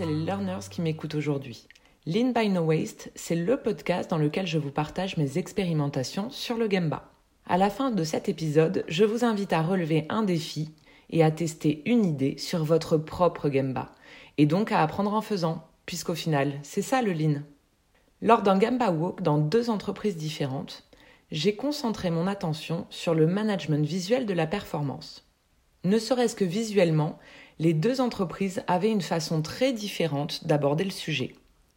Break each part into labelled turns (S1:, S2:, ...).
S1: et les learners qui m'écoutent aujourd'hui. Lean by No Waste, c'est le podcast dans lequel je vous partage mes expérimentations sur le Gemba. À la fin de cet épisode, je vous invite à relever un défi et à tester une idée sur votre propre Gemba, et donc à apprendre en faisant, puisqu'au final, c'est ça le Lean. Lors d'un Gemba Walk dans deux entreprises différentes, j'ai concentré mon attention sur le management visuel de la performance. Ne serait-ce que visuellement, les deux entreprises avaient une façon très différente d'aborder le sujet.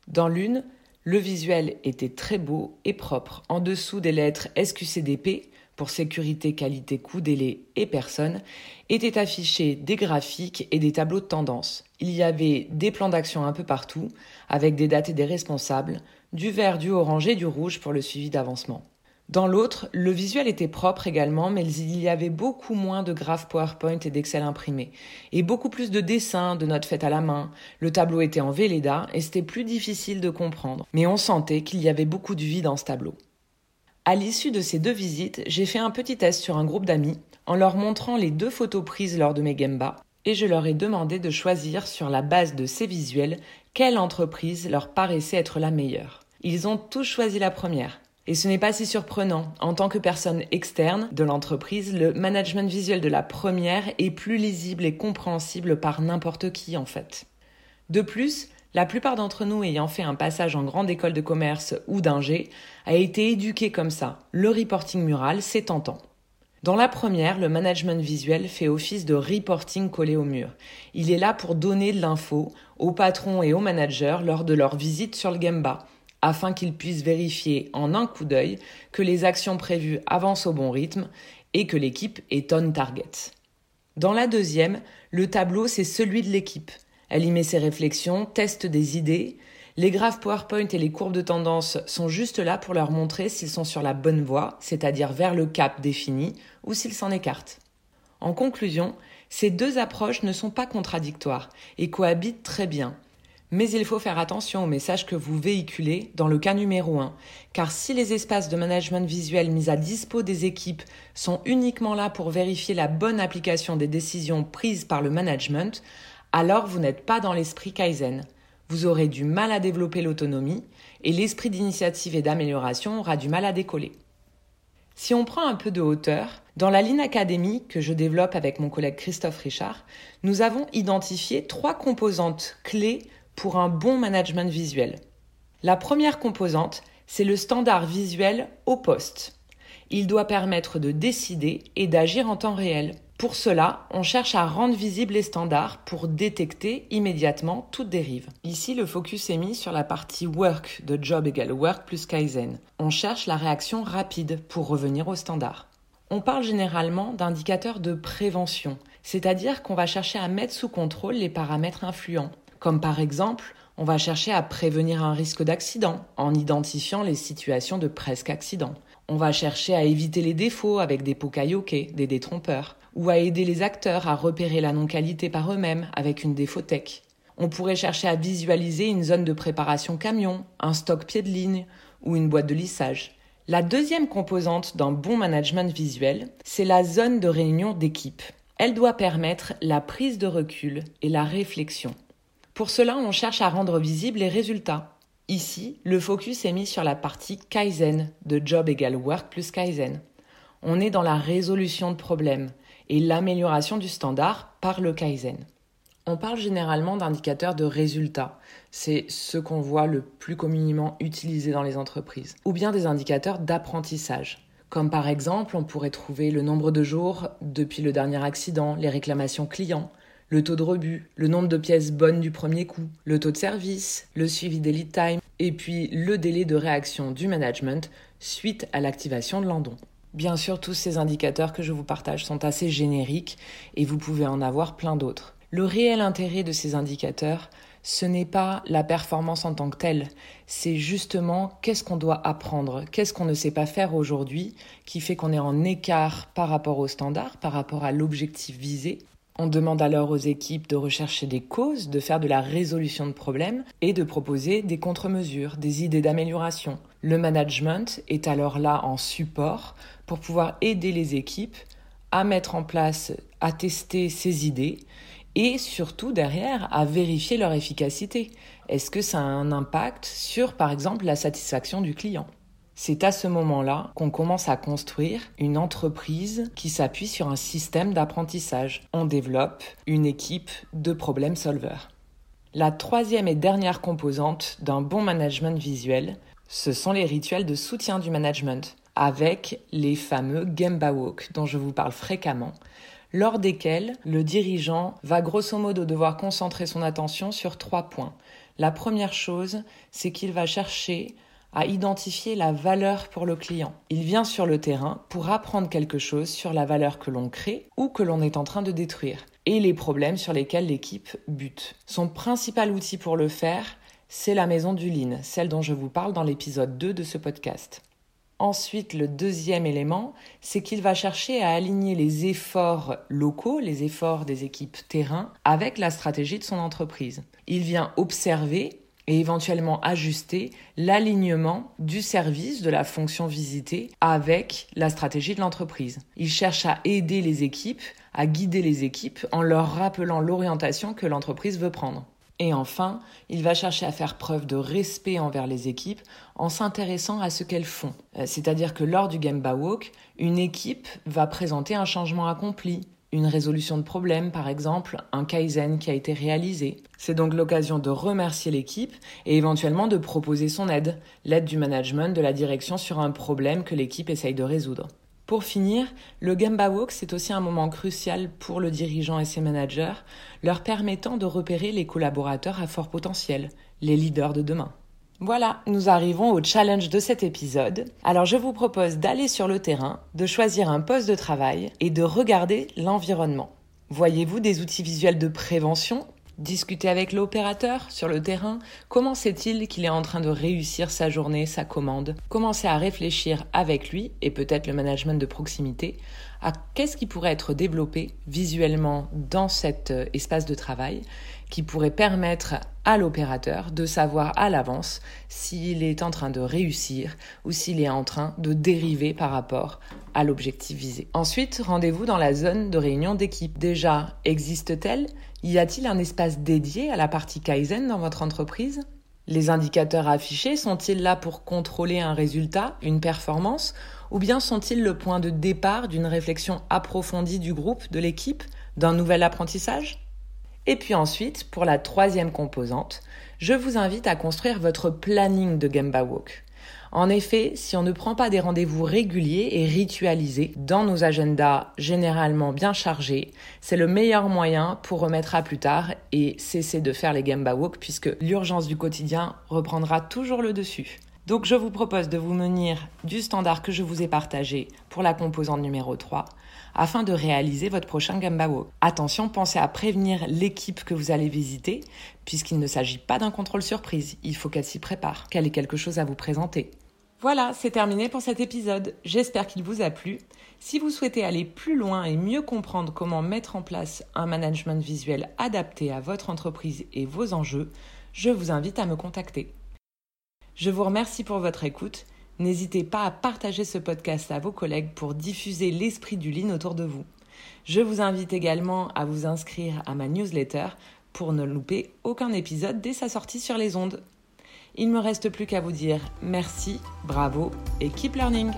S1: Dans l'une, le visuel était très beau et propre. En dessous des lettres SQCDP, pour sécurité, qualité, coût, délai et personne, étaient affichés des graphiques et des tableaux de tendance. Il y avait des plans d'action un peu partout, avec des dates et des responsables, du vert, du orange et du rouge pour le suivi d'avancement. Dans l'autre, le visuel était propre également, mais il y avait beaucoup moins de graphes PowerPoint et d'Excel imprimés, et beaucoup plus de dessins, de notes faites à la main. Le tableau était en Velleda et c'était plus difficile de comprendre, mais on sentait qu'il y avait beaucoup de vie dans ce tableau. À l'issue de ces deux visites, j'ai fait un petit test sur un groupe d'amis en leur montrant les deux photos prises lors de mes Gemba, et je leur ai demandé de choisir sur la base de ces visuels quelle entreprise leur paraissait être la meilleure. Ils ont tous choisi la première. Et ce n'est pas si surprenant. En tant que personne externe de l'entreprise, le management visuel de la première est plus lisible et compréhensible par n'importe qui en fait. De plus, la plupart d'entre nous ayant fait un passage en grande école de commerce ou d'ingé a été éduqué comme ça. Le reporting mural, c'est tentant. Dans la première, le management visuel fait office de reporting collé au mur. Il est là pour donner de l'info aux patrons et aux managers lors de leur visite sur le Gemba, afin qu'ils puissent vérifier en un coup d'œil que les actions prévues avancent au bon rythme et que l'équipe est on target. Dans la deuxième, le tableau c'est celui de l'équipe. Elle y met ses réflexions, teste des idées. Les graphes PowerPoint et les courbes de tendance sont juste là pour leur montrer s'ils sont sur la bonne voie, c'est-à-dire vers le cap défini, ou s'ils s'en écartent. En conclusion, ces deux approches ne sont pas contradictoires et cohabitent très bien. Mais il faut faire attention aux messages que vous véhiculez dans le cas numéro 1, car si les espaces de management visuel mis à dispo des équipes sont uniquement là pour vérifier la bonne application des décisions prises par le management, alors vous n'êtes pas dans l'esprit Kaizen. Vous aurez du mal à développer l'autonomie et l'esprit d'initiative et d'amélioration aura du mal à décoller. Si on prend un peu de hauteur, dans la ligne Academy que je développe avec mon collègue Christophe Richard, nous avons identifié trois composantes clés pour un bon management visuel. La première composante, c'est le standard visuel au poste. Il doit permettre de décider et d'agir en temps réel. Pour cela, on cherche à rendre visibles les standards pour détecter immédiatement toute dérive. Ici, le focus est mis sur la partie work de job égale work plus Kaizen. On cherche la réaction rapide pour revenir au standard. On parle généralement d'indicateurs de prévention, c'est-à-dire qu'on va chercher à mettre sous contrôle les paramètres influents comme par exemple on va chercher à prévenir un risque d'accident en identifiant les situations de presque accident. On va chercher à éviter les défauts avec des pots des détrompeurs, ou à aider les acteurs à repérer la non-qualité par eux-mêmes avec une défautech. On pourrait chercher à visualiser une zone de préparation camion, un stock pied de ligne ou une boîte de lissage. La deuxième composante d'un bon management visuel, c'est la zone de réunion d'équipe. Elle doit permettre la prise de recul et la réflexion. Pour cela, on cherche à rendre visibles les résultats. Ici, le focus est mis sur la partie Kaizen, de job égale work plus Kaizen. On est dans la résolution de problèmes et l'amélioration du standard par le Kaizen. On parle généralement d'indicateurs de résultats, c'est ce qu'on voit le plus communément utilisé dans les entreprises, ou bien des indicateurs d'apprentissage. Comme par exemple, on pourrait trouver le nombre de jours depuis le dernier accident, les réclamations clients, le taux de rebut, le nombre de pièces bonnes du premier coup, le taux de service, le suivi des lead time et puis le délai de réaction du management suite à l'activation de l'endon. Bien sûr, tous ces indicateurs que je vous partage sont assez génériques et vous pouvez en avoir plein d'autres. Le réel intérêt de ces indicateurs, ce n'est pas la performance en tant que telle, c'est justement qu'est-ce qu'on doit apprendre, qu'est-ce qu'on ne sait pas faire aujourd'hui qui fait qu'on est en écart par rapport au standard, par rapport à l'objectif visé, on demande alors aux équipes de rechercher des causes, de faire de la résolution de problèmes et de proposer des contre-mesures, des idées d'amélioration. Le management est alors là en support pour pouvoir aider les équipes à mettre en place, à tester ces idées et surtout derrière à vérifier leur efficacité. Est-ce que ça a un impact sur, par exemple, la satisfaction du client? C'est à ce moment-là qu'on commence à construire une entreprise qui s'appuie sur un système d'apprentissage. On développe une équipe de problème solvers. La troisième et dernière composante d'un bon management visuel, ce sont les rituels de soutien du management, avec les fameux Gemba dont je vous parle fréquemment, lors desquels le dirigeant va grosso modo devoir concentrer son attention sur trois points. La première chose, c'est qu'il va chercher à identifier la valeur pour le client. Il vient sur le terrain pour apprendre quelque chose sur la valeur que l'on crée ou que l'on est en train de détruire et les problèmes sur lesquels l'équipe bute. Son principal outil pour le faire, c'est la maison du Lean, celle dont je vous parle dans l'épisode 2 de ce podcast. Ensuite, le deuxième élément, c'est qu'il va chercher à aligner les efforts locaux, les efforts des équipes terrain, avec la stratégie de son entreprise. Il vient observer et éventuellement ajuster l'alignement du service, de la fonction visitée avec la stratégie de l'entreprise. Il cherche à aider les équipes, à guider les équipes en leur rappelant l'orientation que l'entreprise veut prendre. Et enfin, il va chercher à faire preuve de respect envers les équipes en s'intéressant à ce qu'elles font. Euh, c'est-à-dire que lors du Gemba Walk, une équipe va présenter un changement accompli, une résolution de problème, par exemple, un kaizen qui a été réalisé. C'est donc l'occasion de remercier l'équipe et éventuellement de proposer son aide, l'aide du management, de la direction sur un problème que l'équipe essaye de résoudre. Pour finir, le Gamba Walk, c'est aussi un moment crucial pour le dirigeant et ses managers, leur permettant de repérer les collaborateurs à fort potentiel, les leaders de demain. Voilà, nous arrivons au challenge de cet épisode. Alors je vous propose d'aller sur le terrain, de choisir un poste de travail et de regarder l'environnement. Voyez-vous des outils visuels de prévention? Discuter avec l'opérateur sur le terrain. Comment sait-il qu'il est en train de réussir sa journée, sa commande? Commencer à réfléchir avec lui et peut-être le management de proximité à qu'est-ce qui pourrait être développé visuellement dans cet euh, espace de travail qui pourrait permettre à l'opérateur de savoir à l'avance s'il est en train de réussir ou s'il est en train de dériver par rapport à l'objectif visé. Ensuite, rendez-vous dans la zone de réunion d'équipe. Déjà, existe-t-elle? Y a-t-il un espace dédié à la partie Kaizen dans votre entreprise? Les indicateurs affichés sont-ils là pour contrôler un résultat, une performance, ou bien sont-ils le point de départ d'une réflexion approfondie du groupe, de l'équipe, d'un nouvel apprentissage? Et puis ensuite, pour la troisième composante, je vous invite à construire votre planning de Gemba Walk. En effet, si on ne prend pas des rendez-vous réguliers et ritualisés dans nos agendas généralement bien chargés, c'est le meilleur moyen pour remettre à plus tard et cesser de faire les Gamba Walk puisque l'urgence du quotidien reprendra toujours le dessus. Donc je vous propose de vous munir du standard que je vous ai partagé pour la composante numéro 3 afin de réaliser votre prochain Gamba. Attention, pensez à prévenir l'équipe que vous allez visiter puisqu'il ne s'agit pas d'un contrôle surprise, il faut qu'elle s'y prépare, qu'elle ait quelque chose à vous présenter. Voilà, c'est terminé pour cet épisode. J'espère qu'il vous a plu. Si vous souhaitez aller plus loin et mieux comprendre comment mettre en place un management visuel adapté à votre entreprise et vos enjeux, je vous invite à me contacter. Je vous remercie pour votre écoute. N'hésitez pas à partager ce podcast à vos collègues pour diffuser l'esprit du lean autour de vous. Je vous invite également à vous inscrire à ma newsletter pour ne louper aucun épisode dès sa sortie sur les ondes. Il ne me reste plus qu'à vous dire merci, bravo et keep learning.